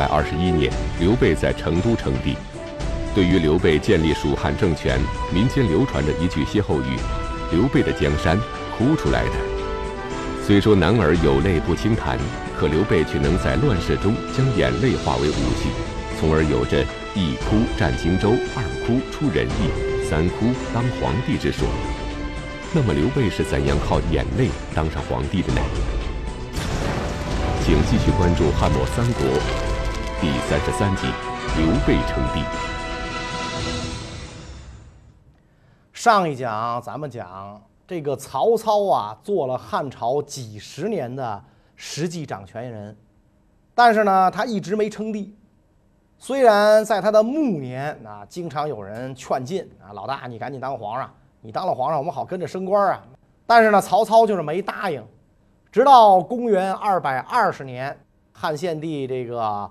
公元二百二十一年，刘备在成都称帝。对于刘备建立蜀汉政权，民间流传着一句歇后语：“刘备的江山，哭出来的。”虽说男儿有泪不轻弹，可刘备却能在乱世中将眼泪化为武器，从而有着“一哭战荆州，二哭出人意，三哭当皇帝”之说。那么刘备是怎样靠眼泪当上皇帝的呢？请继续关注《汉末三国》第三十三集：刘备称帝。上一讲咱们讲这个曹操啊，做了汉朝几十年的实际掌权人，但是呢，他一直没称帝。虽然在他的暮年啊，经常有人劝进啊，老大你赶紧当皇上，你当了皇上，我们好跟着升官啊。但是呢，曹操就是没答应。直到公元二百二十年，汉献帝这个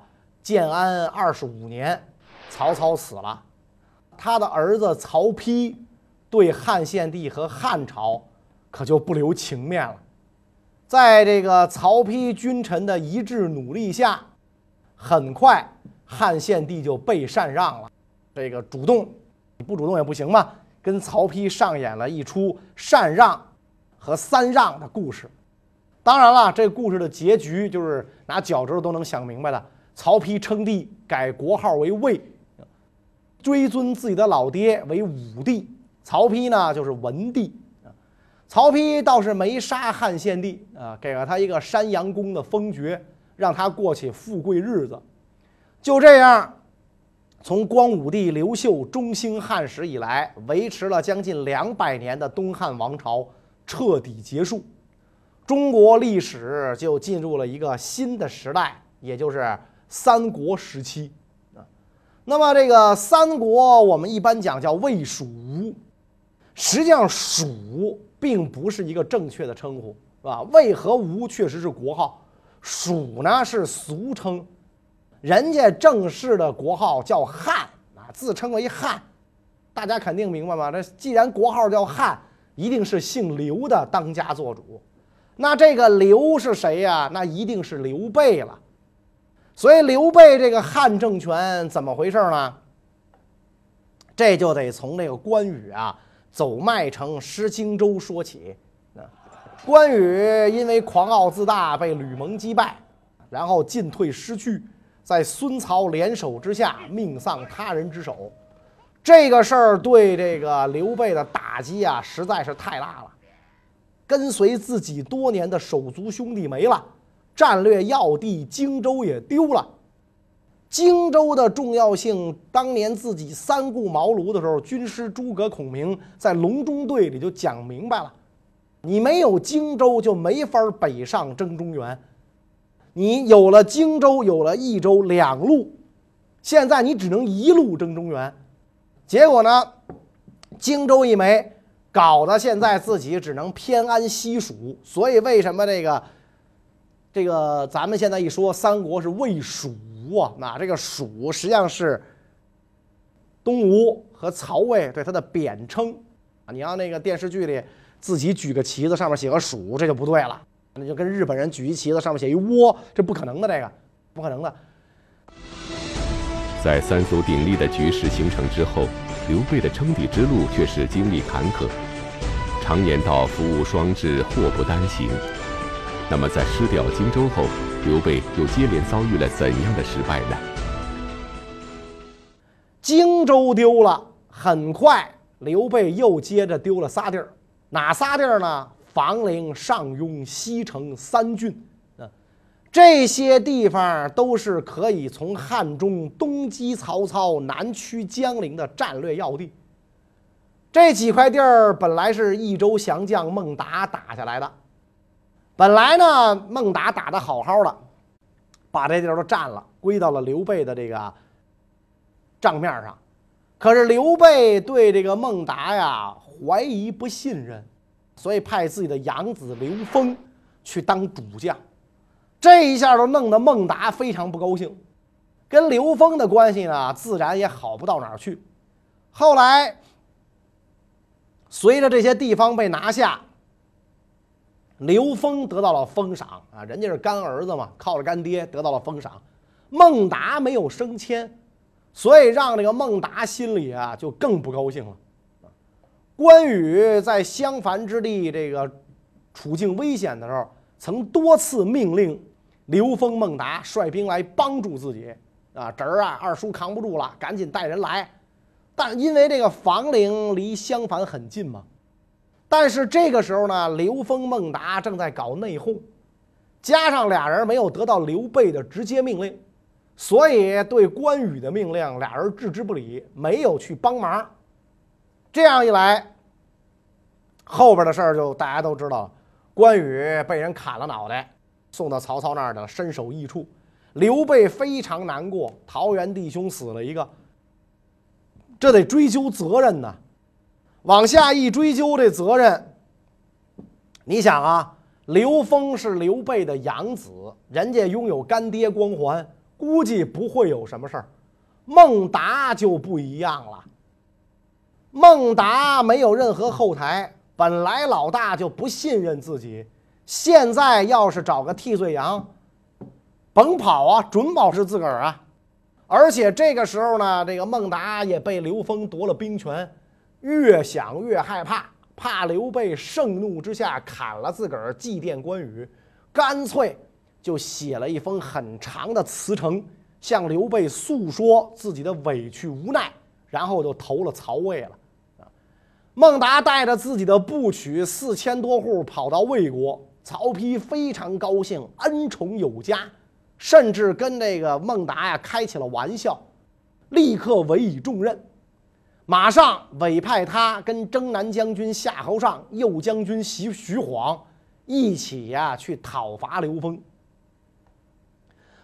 建安二十五年，曹操死了，他的儿子曹丕对汉献帝和汉朝可就不留情面了。在这个曹丕君臣的一致努力下，很快汉献帝就被禅让了。这个主动，你不主动也不行嘛，跟曹丕上演了一出禅让和三让的故事。当然了，这故事的结局就是拿脚趾头都能想明白的。曹丕称帝，改国号为魏，追尊自己的老爹为武帝。曹丕呢，就是文帝。曹丕倒是没杀汉献帝啊，给了他一个山阳公的封爵，让他过起富贵日子。就这样，从光武帝刘秀中兴汉室以来，维持了将近两百年的东汉王朝彻底结束。中国历史就进入了一个新的时代，也就是三国时期啊。那么这个三国，我们一般讲叫魏蜀吴，实际上蜀并不是一个正确的称呼，是吧？魏和吴确实是国号，蜀呢是俗称，人家正式的国号叫汉啊，自称为汉，大家肯定明白吗？这既然国号叫汉，一定是姓刘的当家做主。那这个刘是谁呀？那一定是刘备了。所以刘备这个汉政权怎么回事呢？这就得从这个关羽啊走麦城失荆州说起。关羽因为狂傲自大被吕蒙击败，然后进退失据，在孙曹联手之下命丧他人之手。这个事儿对这个刘备的打击啊实在是太大了。跟随自己多年的手足兄弟没了，战略要地荆州也丢了。荆州的重要性，当年自己三顾茅庐的时候，军师诸葛孔明在隆中对里就讲明白了：你没有荆州，就没法北上征中原；你有了荆州，有了益州两路，现在你只能一路征中原。结果呢，荆州一没。搞得现在自己只能偏安西蜀，所以为什么这个这个咱们现在一说三国是魏蜀吴啊？那这个蜀实际上是东吴和曹魏对他的贬称啊。你要那个电视剧里自己举个旗子，上面写个蜀，这就不对了。那就跟日本人举一旗子，上面写一倭，这不可能的，这个不可能的。在三足鼎立的局势形成之后。刘备的称帝之路却是经历坎坷，常言道“福无双至，祸不单行”。那么，在失掉荆州后，刘备又接连遭遇了怎样的失败呢？荆州丢了，很快刘备又接着丢了仨地儿，哪仨地儿呢？房陵、上庸、西城三郡。这些地方都是可以从汉中东击曹操、南驱江陵的战略要地。这几块地儿本来是益州降将孟达打下来的，本来呢孟达打得好好的，把这地儿都占了，归到了刘备的这个账面上。可是刘备对这个孟达呀怀疑不信任，所以派自己的养子刘封去当主将。这一下都弄得孟达非常不高兴，跟刘封的关系呢，自然也好不到哪儿去。后来，随着这些地方被拿下，刘封得到了封赏啊，人家是干儿子嘛，靠着干爹得到了封赏。孟达没有升迁，所以让这个孟达心里啊就更不高兴了。关羽在襄樊之地这个处境危险的时候，曾多次命令刘封、孟达率兵来帮助自己。啊，侄儿啊，二叔扛不住了，赶紧带人来。但因为这个房陵离襄樊很近嘛，但是这个时候呢，刘封、孟达正在搞内讧，加上俩人没有得到刘备的直接命令，所以对关羽的命令俩人置之不理，没有去帮忙。这样一来，后边的事儿就大家都知道了，关羽被人砍了脑袋，送到曹操那儿的身首异处。刘备非常难过，桃园弟兄死了一个，这得追究责任呢。往下一追究这责任，你想啊，刘封是刘备的养子，人家拥有干爹光环，估计不会有什么事儿。孟达就不一样了，孟达没有任何后台，本来老大就不信任自己，现在要是找个替罪羊。甭跑啊，准保是自个儿啊！而且这个时候呢，这个孟达也被刘封夺了兵权，越想越害怕，怕刘备盛怒之下砍了自个儿，祭奠关羽，干脆就写了一封很长的辞呈，向刘备诉说自己的委屈无奈，然后就投了曹魏了。啊孟达带着自己的部曲四千多户跑到魏国，曹丕非常高兴，恩宠有加。甚至跟这个孟达呀开起了玩笑，立刻委以重任，马上委派他跟征南将军夏侯尚、右将军徐徐晃一起呀去讨伐刘封。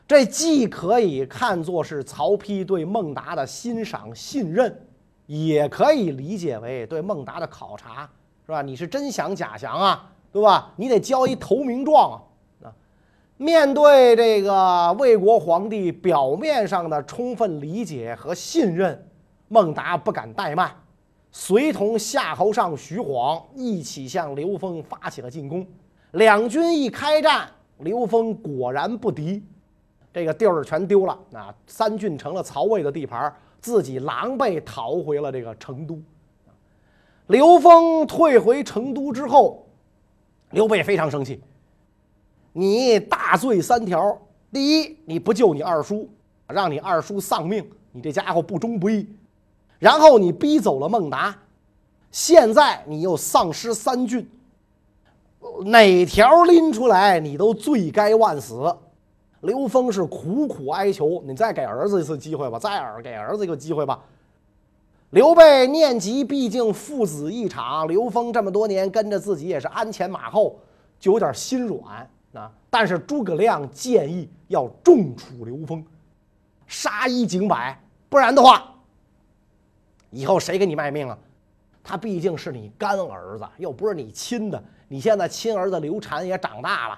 这既可以看作是曹丕对孟达的欣赏信任，也可以理解为对孟达的考察，是吧？你是真想假降啊，对吧？你得交一投名状啊。面对这个魏国皇帝表面上的充分理解和信任，孟达不敢怠慢，随同夏侯尚、徐晃一起向刘封发起了进攻。两军一开战，刘封果然不敌，这个地儿全丢了。那三郡成了曹魏的地盘，自己狼狈逃回了这个成都。刘封退回成都之后，刘备非常生气。你大罪三条：第一，你不救你二叔，让你二叔丧命，你这家伙不忠不义；然后你逼走了孟达，现在你又丧失三郡，哪条拎出来你都罪该万死。刘封是苦苦哀求你再给儿子一次机会吧，再给儿子一个机会吧。刘备念及毕竟父子一场，刘封这么多年跟着自己也是鞍前马后，就有点心软。啊！但是诸葛亮建议要重处刘封，杀一儆百，不然的话，以后谁给你卖命啊？他毕竟是你干儿子，又不是你亲的。你现在亲儿子刘禅也长大了，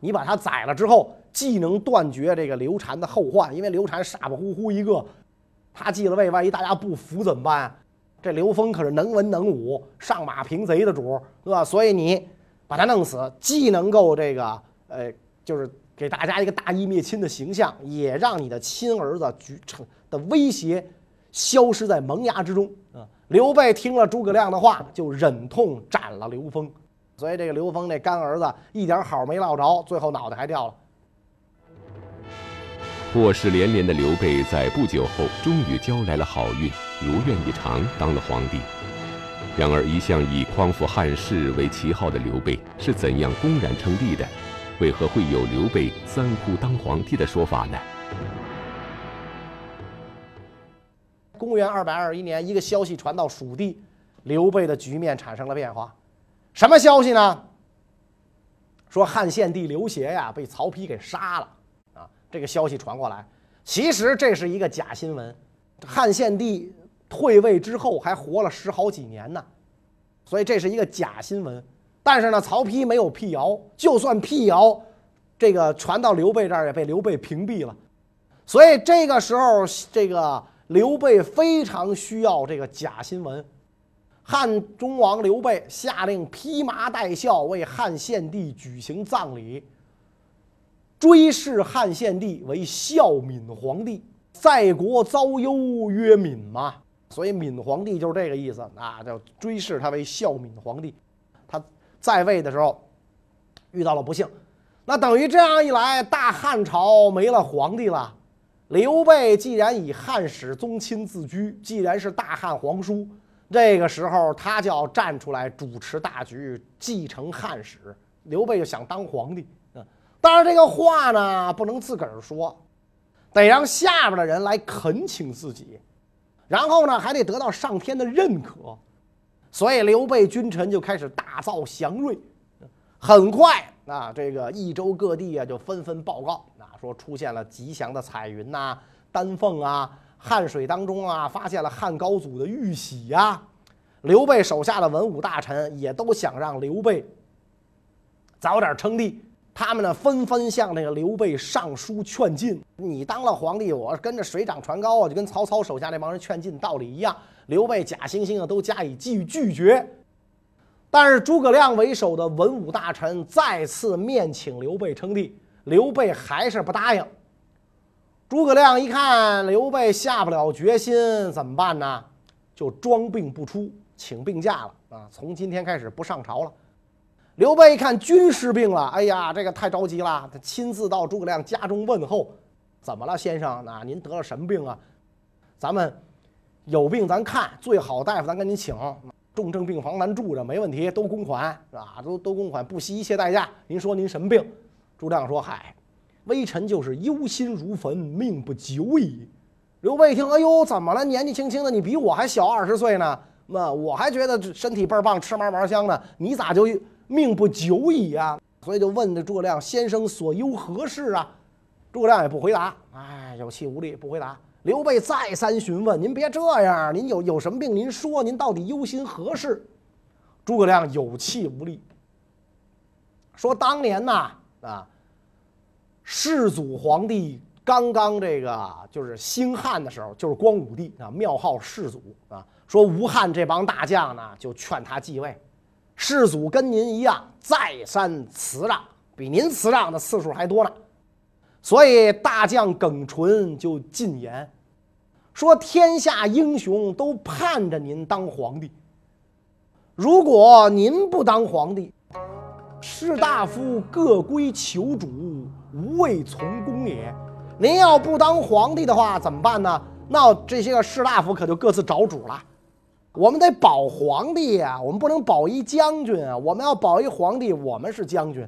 你把他宰了之后，既能断绝这个刘禅的后患，因为刘禅傻不乎乎一个，他继了位，万一大家不服怎么办？这刘封可是能文能武、上马平贼的主，对吧？所以你。把他弄死，既能够这个，呃，就是给大家一个大义灭亲的形象，也让你的亲儿子举成的威胁消失在萌芽之中啊！刘备听了诸葛亮的话，就忍痛斩了刘封，所以这个刘封那干儿子一点好没落着，最后脑袋还掉了。祸事连连的刘备在不久后终于交来了好运，如愿以偿当了皇帝。然而，一向以匡扶汉室为旗号的刘备是怎样公然称帝的？为何会有“刘备三哭当皇帝”的说法呢？公元二百二十一年，一个消息传到蜀地，刘备的局面产生了变化。什么消息呢？说汉献帝刘协呀被曹丕给杀了啊！这个消息传过来，其实这是一个假新闻。汉献帝。退位之后还活了十好几年呢，所以这是一个假新闻。但是呢，曹丕没有辟谣，就算辟谣，这个传到刘备这儿也被刘备屏蔽了。所以这个时候，这个刘备非常需要这个假新闻。汉中王刘备下令披麻戴孝为汉献帝举行葬礼。追谥汉献帝为孝敏皇帝，在国遭忧曰敏嘛，所以敏皇帝就是这个意思啊，叫追谥他为孝敏皇帝。他在位的时候遇到了不幸，那等于这样一来，大汉朝没了皇帝了。刘备既然以汉室宗亲自居，既然是大汉皇叔，这个时候他就要站出来主持大局，继承汉室。刘备就想当皇帝。当然，这个话呢不能自个儿说，得让下边的人来恳请自己，然后呢还得得到上天的认可，所以刘备君臣就开始大造祥瑞。很快啊，这个益州各地啊就纷纷报告，说出现了吉祥的彩云呐、丹凤啊，汉水当中啊发现了汉高祖的玉玺呀。刘备手下的文武大臣也都想让刘备早点称帝。他们呢，纷纷向那个刘备上书劝进。你当了皇帝，我跟着水涨船高啊，就跟曹操手下那帮人劝进道理一样。刘备假惺惺的都加以拒拒绝。但是诸葛亮为首的文武大臣再次面请刘备称帝，刘备还是不答应。诸葛亮一看刘备下不了决心，怎么办呢？就装病不出，请病假了啊！从今天开始不上朝了。刘备一看军师病了，哎呀，这个太着急了。他亲自到诸葛亮家中问候：“怎么了，先生？那您得了什么病啊？咱们有病咱看，最好大夫咱给您请，重症病房咱住着，没问题，都公款是吧？都都公款，不惜一切代价。您说您什么病？”诸葛亮说：“嗨，微臣就是忧心如焚，命不久矣。”刘备一听：“哎呦，怎么了？年纪轻轻的，你比我还小二十岁呢。那我还觉得身体倍儿棒，吃嘛嘛香呢。你咋就……”命不久矣啊！所以就问这诸葛亮先生所忧何事啊？诸葛亮也不回答，哎，有气无力，不回答。刘备再三询问：“您别这样，您有有什么病？您说，您到底忧心何事？”诸葛亮有气无力，说：“当年呐，啊世祖皇帝刚刚这个就是兴汉的时候，就是光武帝啊，庙号世祖啊，说吴汉这帮大将呢，就劝他继位。”世祖跟您一样，再三辞让，比您辞让的次数还多呢。所以大将耿纯就进言说：“天下英雄都盼着您当皇帝。如果您不当皇帝，士大夫各归求主，无畏从公也。您要不当皇帝的话，怎么办呢？那这些个士大夫可就各自找主了。”我们得保皇帝呀，我们不能保一将军啊！我们要保一皇帝，我们是将军；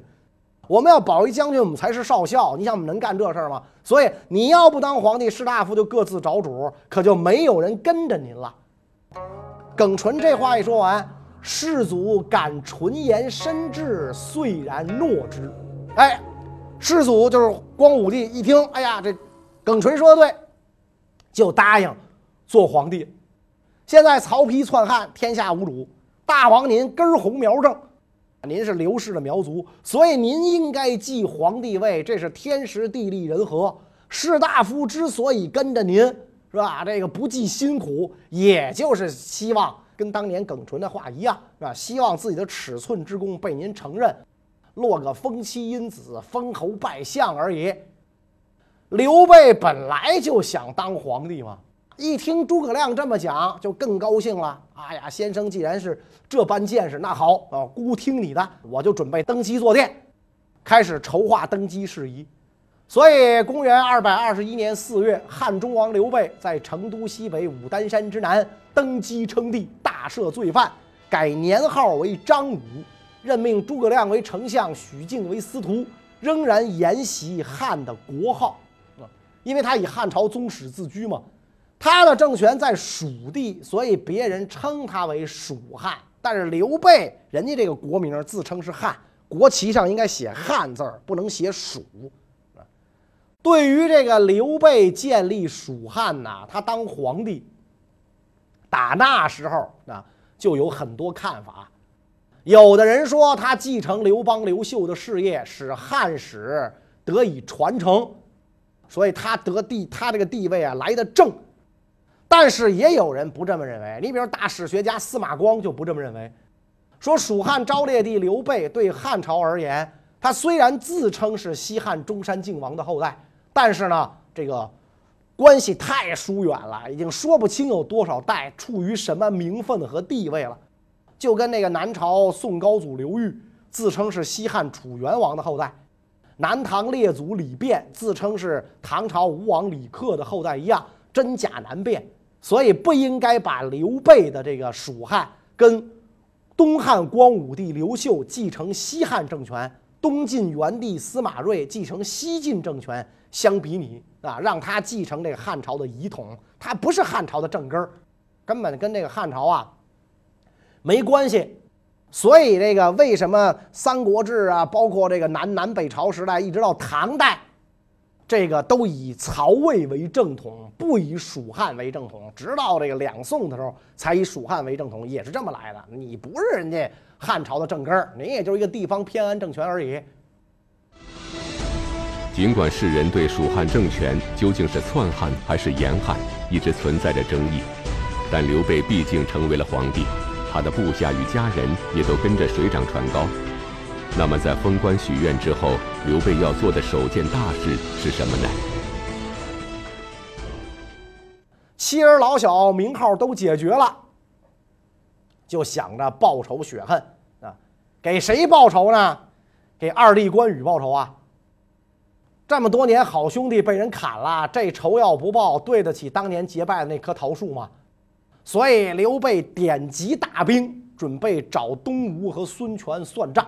我们要保一将军，我们才是少校。你想我们能干这事儿吗？所以你要不当皇帝，士大夫就各自找主，可就没有人跟着您了。耿纯这话一说完，世祖感纯言深志，遂然诺之。哎，世祖就是光武帝，一听，哎呀，这耿纯说的对，就答应做皇帝。现在曹丕篡汉，天下无主。大王您根红苗正，您是刘氏的苗族，所以您应该继皇帝位，这是天时地利人和。士大夫之所以跟着您，是吧？这个不计辛苦，也就是希望跟当年耿纯的话一样，是吧？希望自己的尺寸之功被您承认，落个封妻荫子、封侯拜相而已。刘备本来就想当皇帝嘛。一听诸葛亮这么讲，就更高兴了。哎呀，先生既然是这般见识，那好啊，孤听你的，我就准备登基坐殿，开始筹划登基事宜。所以，公元二百二十一年四月，汉中王刘备在成都西北武当山之南登基称帝，大赦罪犯，改年号为张武，任命诸葛亮为丞相，许靖为司徒，仍然沿袭汉的国号啊，因为他以汉朝宗室自居嘛。他的政权在蜀地，所以别人称他为蜀汉。但是刘备人家这个国名自称是汉，国旗上应该写汉字儿，不能写蜀。对于这个刘备建立蜀汉呐，他当皇帝，打那时候啊就有很多看法。有的人说他继承刘邦、刘秀的事业，使汉史得以传承，所以他得地，他这个地位啊来的正。但是也有人不这么认为，你比如大史学家司马光就不这么认为，说蜀汉昭烈帝刘备对汉朝而言，他虽然自称是西汉中山靖王的后代，但是呢，这个关系太疏远了，已经说不清有多少代，处于什么名分和地位了。就跟那个南朝宋高祖刘裕自称是西汉楚元王的后代，南唐列祖李昪自称是唐朝吴王李克的后代一样，真假难辨。所以不应该把刘备的这个蜀汉跟东汉光武帝刘秀继承西汉政权，东晋元帝司马睿继承西晋政权相比拟啊，让他继承这个汉朝的遗统，他不是汉朝的正根儿，根本跟这个汉朝啊。没关系，所以这个为什么《三国志》啊，包括这个南南北朝时代，一直到唐代，这个都以曹魏为正统，不以蜀汉为正统，直到这个两宋的时候才以蜀汉为正统，也是这么来的。你不是人家汉朝的正根儿，你也就是一个地方偏安政权而已。尽管世人对蜀汉政权究竟是篡汉还是严汉一直存在着争议，但刘备毕竟成为了皇帝。他的部下与家人也都跟着水涨船高。那么，在封官许愿之后，刘备要做的首件大事是什么呢？妻儿老小名号都解决了，就想着报仇雪恨啊！给谁报仇呢？给二弟关羽报仇啊！这么多年好兄弟被人砍了，这仇要不报，对得起当年结拜的那棵桃树吗？所以刘备点集大兵，准备找东吴和孙权算账。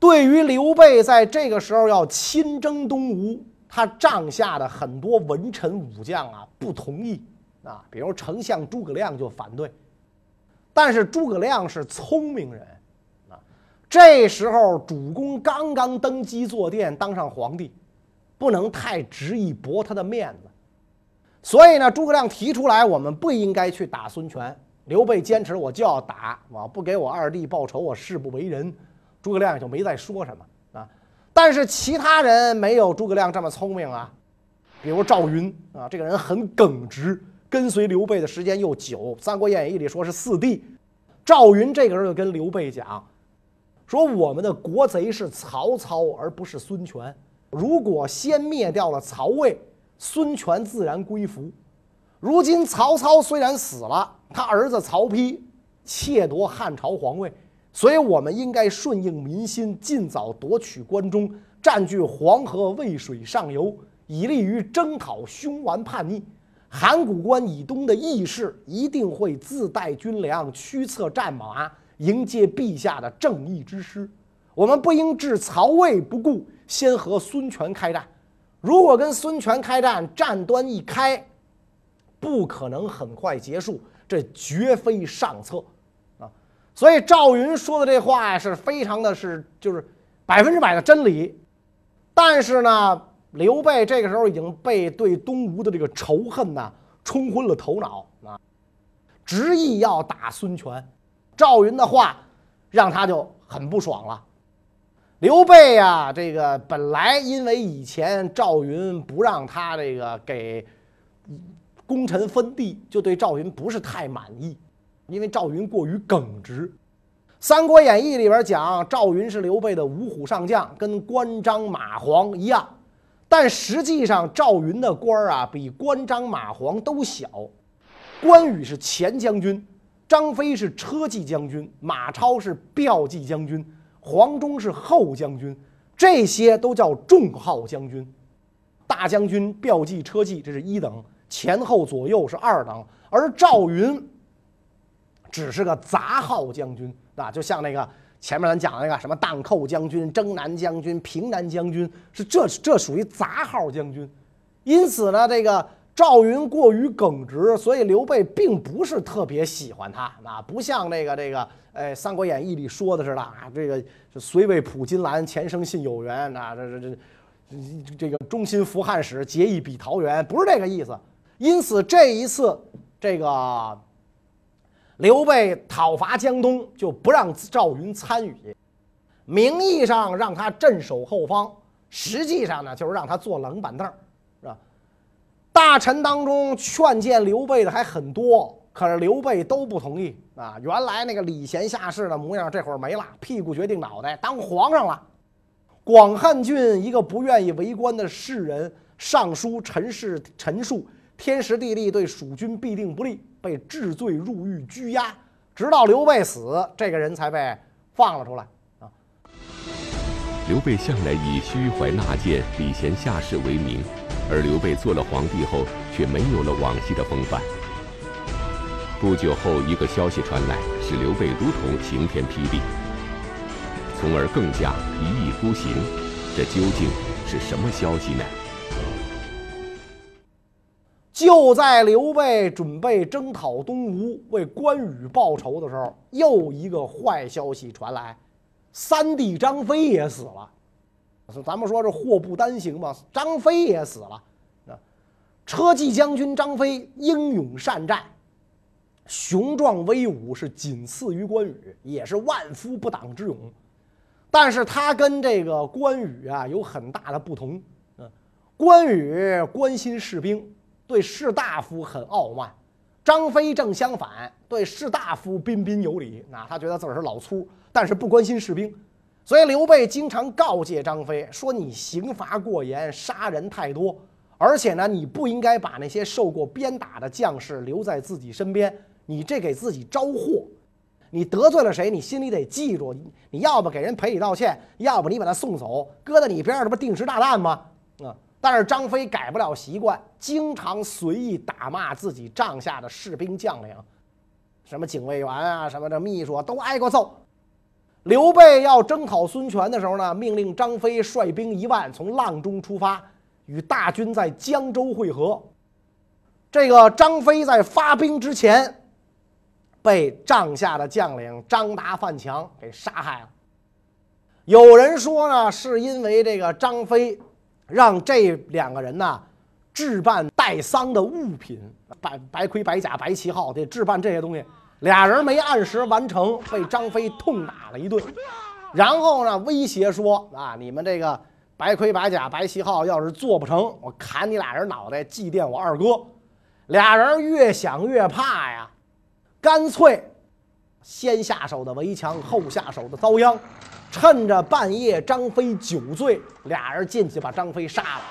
对于刘备在这个时候要亲征东吴，他帐下的很多文臣武将啊不同意啊，比如丞相诸葛亮就反对。但是诸葛亮是聪明人啊，这时候主公刚刚登基坐殿，当上皇帝，不能太执意驳他的面子。所以呢，诸葛亮提出来，我们不应该去打孙权。刘备坚持，我就要打，我不给我二弟报仇，我誓不为人。诸葛亮也就没再说什么啊。但是其他人没有诸葛亮这么聪明啊，比如赵云啊，这个人很耿直，跟随刘备的时间又久，《三国演义》里说是四弟。赵云这个时候就跟刘备讲，说我们的国贼是曹操，而不是孙权。如果先灭掉了曹魏。孙权自然归服。如今曹操虽然死了，他儿子曹丕窃夺汉朝皇位，所以我们应该顺应民心，尽早夺取关中，占据黄河渭水上游，以利于征讨凶顽叛逆。函谷关以东的义士一定会自带军粮，驱策战马，迎接陛下的正义之师。我们不应置曹魏不顾，先和孙权开战。如果跟孙权开战，战端一开，不可能很快结束，这绝非上策！所以赵云说的这话呀，是非常的是就是百分之百的真理。但是呢，刘备这个时候已经被对东吴的这个仇恨呢冲昏了头脑啊，执意要打孙权。赵云的话让他就很不爽了。刘备呀，这个本来因为以前赵云不让他这个给功臣分地，就对赵云不是太满意，因为赵云过于耿直。《三国演义》里边讲赵云是刘备的五虎上将，跟关张马黄一样，但实际上赵云的官儿啊比关张马黄都小。关羽是前将军，张飞是车骑将军，马超是骠骑将军。黄忠是后将军，这些都叫重号将军。大将军、骠骑、车骑，这是一等；前后左右是二等。而赵云只是个杂号将军啊，就像那个前面咱讲的那个什么荡寇将军、征南将军、平南将军，是这这属于杂号将军。因此呢，这个。赵云过于耿直，所以刘备并不是特别喜欢他啊，不像那个这个，哎，《三国演义》里说的似的啊，这个虽未卜金兰，前生信有缘啊，这这这，这个忠心服汉室，结义比桃园，不是这个意思。因此这一次，这个刘备讨伐江东，就不让赵云参与，名义上让他镇守后方，实际上呢，就是让他坐冷板凳。是吧大臣当中劝谏刘备的还很多，可是刘备都不同意啊！原来那个礼贤下士的模样，这会儿没了，屁股决定脑袋，当皇上了。广汉郡一个不愿意为官的士人上书陈氏陈述，天时地利对蜀军必定不利，被治罪入狱拘押，直到刘备死，这个人才被放了出来啊。刘备向来以虚怀纳谏、礼贤下士为名，而刘备做了皇帝后，却没有了往昔的风范。不久后，一个消息传来，使刘备如同晴天霹雳，从而更加一意孤行。这究竟是什么消息呢？就在刘备准备征讨东吴，为关羽报仇的时候，又一个坏消息传来：三弟张飞也死了。咱们说这祸不单行嘛，张飞也死了。啊，车骑将军张飞英勇善战。雄壮威武是仅次于关羽，也是万夫不挡之勇。但是他跟这个关羽啊有很大的不同。嗯，关羽关心士兵，对士大夫很傲慢；张飞正相反，对士大夫彬彬有礼。那他觉得自个儿是老粗，但是不关心士兵。所以刘备经常告诫张飞说：“你刑罚过严，杀人太多，而且呢，你不应该把那些受过鞭打的将士留在自己身边。”你这给自己招祸，你得罪了谁？你心里得记住，你要不给人赔礼道歉，要不你把他送走，搁在你边上，这不定时炸弹吗？啊！但是张飞改不了习惯，经常随意打骂自己帐下的士兵将领，什么警卫员啊，什么的秘书啊，都挨过揍。刘备要征讨孙权的时候呢，命令张飞率兵一万从阆中出发，与大军在江州会合。这个张飞在发兵之前。被帐下的将领张达、范强给杀害了。有人说呢，是因为这个张飞让这两个人呢置办带丧的物品，白白盔、白甲、白旗号，得置办这些东西。俩人没按时完成，被张飞痛打了一顿。然后呢，威胁说：“啊，你们这个白盔、白甲、白旗号要是做不成，我砍你俩人脑袋，祭奠我二哥。”俩人越想越怕呀。干脆先下手的围墙，后下手的遭殃。趁着半夜张飞酒醉，俩人进去把张飞杀了，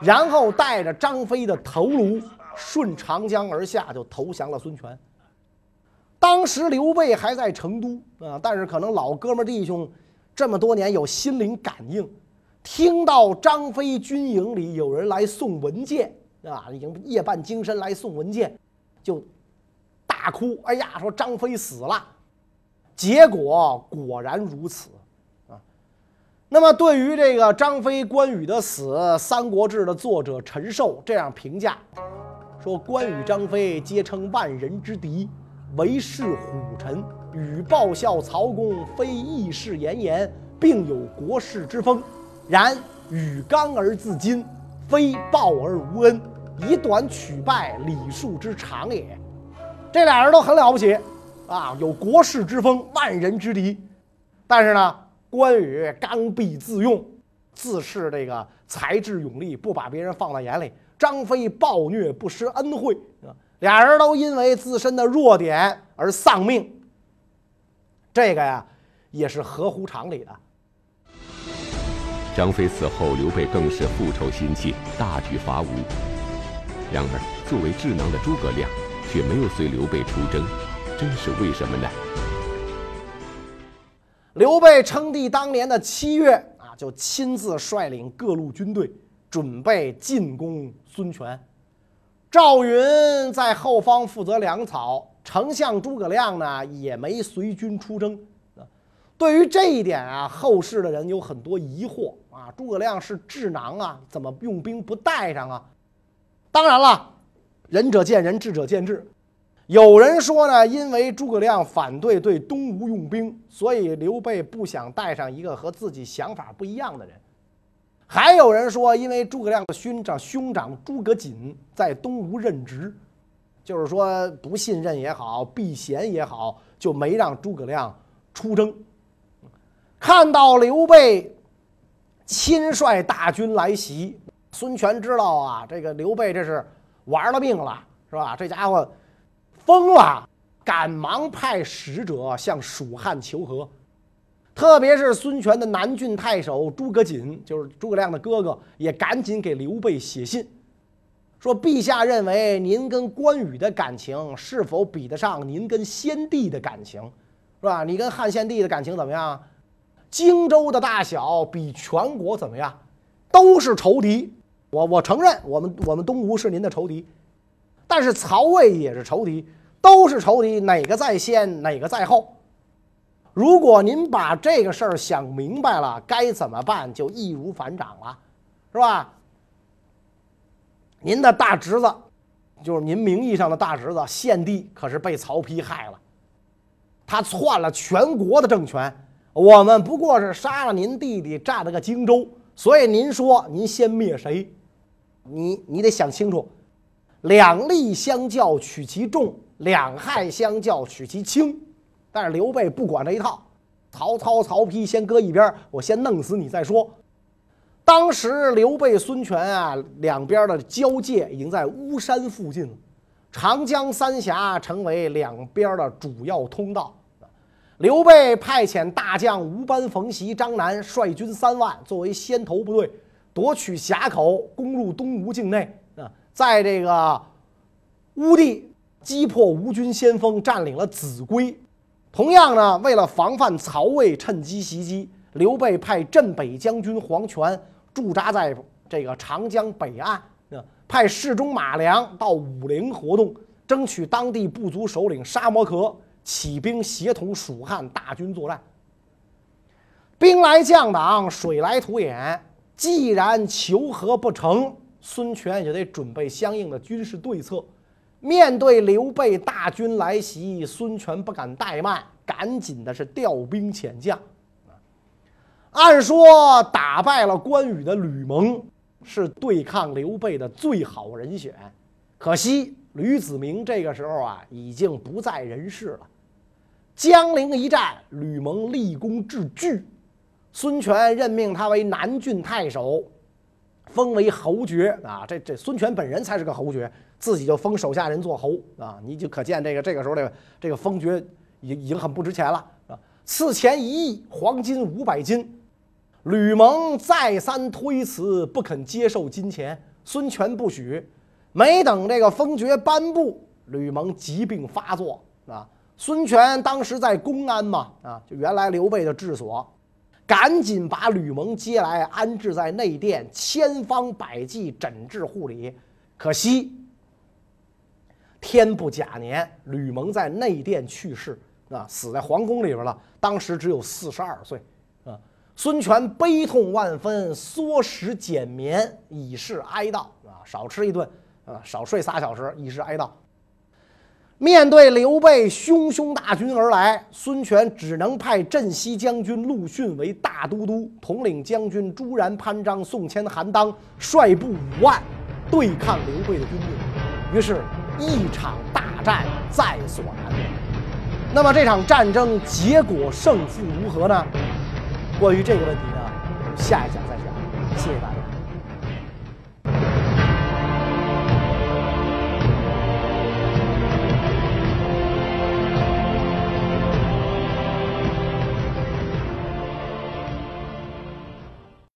然后带着张飞的头颅顺长江而下，就投降了孙权。当时刘备还在成都啊，但是可能老哥们弟兄这么多年有心灵感应，听到张飞军营里有人来送文件啊，已经夜半精神来送文件，就。大哭，哎呀，说张飞死了，结果果然如此。那么对于这个张飞、关羽的死，《三国志》的作者陈寿这样评价说：关羽、张飞皆称万人之敌，为是虎臣，与报效曹公，非义士严言，并有国士之风。然与刚而自矜，非报而无恩，以短取败，礼数之长也。这俩人都很了不起，啊，有国士之风，万人之敌。但是呢，关羽刚愎自用，自恃这个才智勇力，不把别人放在眼里。张飞暴虐，不施恩惠，俩人都因为自身的弱点而丧命。这个呀，也是合乎常理的。张飞死后，刘备更是复仇心切，大举伐吴。然而，作为智囊的诸葛亮。却没有随刘备出征，这是为什么呢？刘备称帝当年的七月啊，就亲自率领各路军队准备进攻孙权。赵云在后方负责粮草，丞相诸葛亮呢也没随军出征。对于这一点啊，后世的人有很多疑惑啊。诸葛亮是智囊啊，怎么用兵不带上啊？当然了。仁者见仁，智者见智。有人说呢，因为诸葛亮反对对东吴用兵，所以刘备不想带上一个和自己想法不一样的人。还有人说，因为诸葛亮的兄长兄长诸葛瑾在东吴任职，就是说不信任也好，避嫌也好，就没让诸葛亮出征。看到刘备亲率大军来袭，孙权知道啊，这个刘备这是。玩了命了，是吧？这家伙疯了，赶忙派使者向蜀汉求和。特别是孙权的南郡太守诸葛瑾，就是诸葛亮的哥哥，也赶紧给刘备写信，说：“陛下认为您跟关羽的感情是否比得上您跟先帝的感情，是吧？你跟汉献帝的感情怎么样？荆州的大小比全国怎么样？都是仇敌。我我承认，我们我们东吴是您的仇敌，但是曹魏也是仇敌，都是仇敌，哪个在先，哪个在后？”如果您把这个事儿想明白了，该怎么办就易如反掌了，是吧？您的大侄子，就是您名义上的大侄子献帝，可是被曹丕害了，他篡了全国的政权。我们不过是杀了您弟弟，占了个荆州，所以您说您先灭谁？你你得想清楚，两利相较取其重，两害相较取其轻。但是刘备不管这一套，曹操、曹丕先搁一边，我先弄死你再说。当时刘备、孙权啊，两边的交界已经在巫山附近了，长江三峡成为两边的主要通道。刘备派遣大将吴班、冯习、张南率军三万作为先头部队，夺取峡口，攻入东吴境内啊，在这个乌地击破吴军先锋，占领了秭归。同样呢，为了防范曹魏趁机袭击，刘备派镇北将军黄权驻扎在这个长江北岸，派侍中马良到武陵活动，争取当地部族首领沙摩可起兵协同蜀汉大军作战。兵来将挡，水来土掩，既然求和不成，孙权也得准备相应的军事对策。面对刘备大军来袭，孙权不敢怠慢，赶紧的是调兵遣将。按说打败了关羽的吕蒙是对抗刘备的最好人选，可惜吕子明这个时候啊已经不在人世了。江陵一战，吕蒙立功至巨，孙权任命他为南郡太守，封为侯爵啊。这这孙权本人才是个侯爵。自己就封手下人做侯啊，你就可见这个这个时候这个这个封爵已已经很不值钱了啊。赐钱一亿，黄金五百斤。吕蒙再三推辞，不肯接受金钱。孙权不许。没等这个封爵颁布，吕蒙疾病发作啊。孙权当时在公安嘛啊，就原来刘备的治所，赶紧把吕蒙接来安置在内殿，千方百计诊治护理。可惜。天不假年，吕蒙在内殿去世啊，死在皇宫里边了。当时只有四十二岁啊。孙权悲痛万分，缩食减眠，以示哀悼啊，少吃一顿啊，少睡仨小时，以示哀悼。面对刘备汹汹大军而来，孙权只能派镇西将军陆逊为大都督，统领将军朱然、潘璋、宋谦、韩当，率部五万对抗刘备的军队。于是。一场大战在所难免。那么这场战争结果胜负如何呢？关于这个问题呢，下一讲再讲。谢谢大家。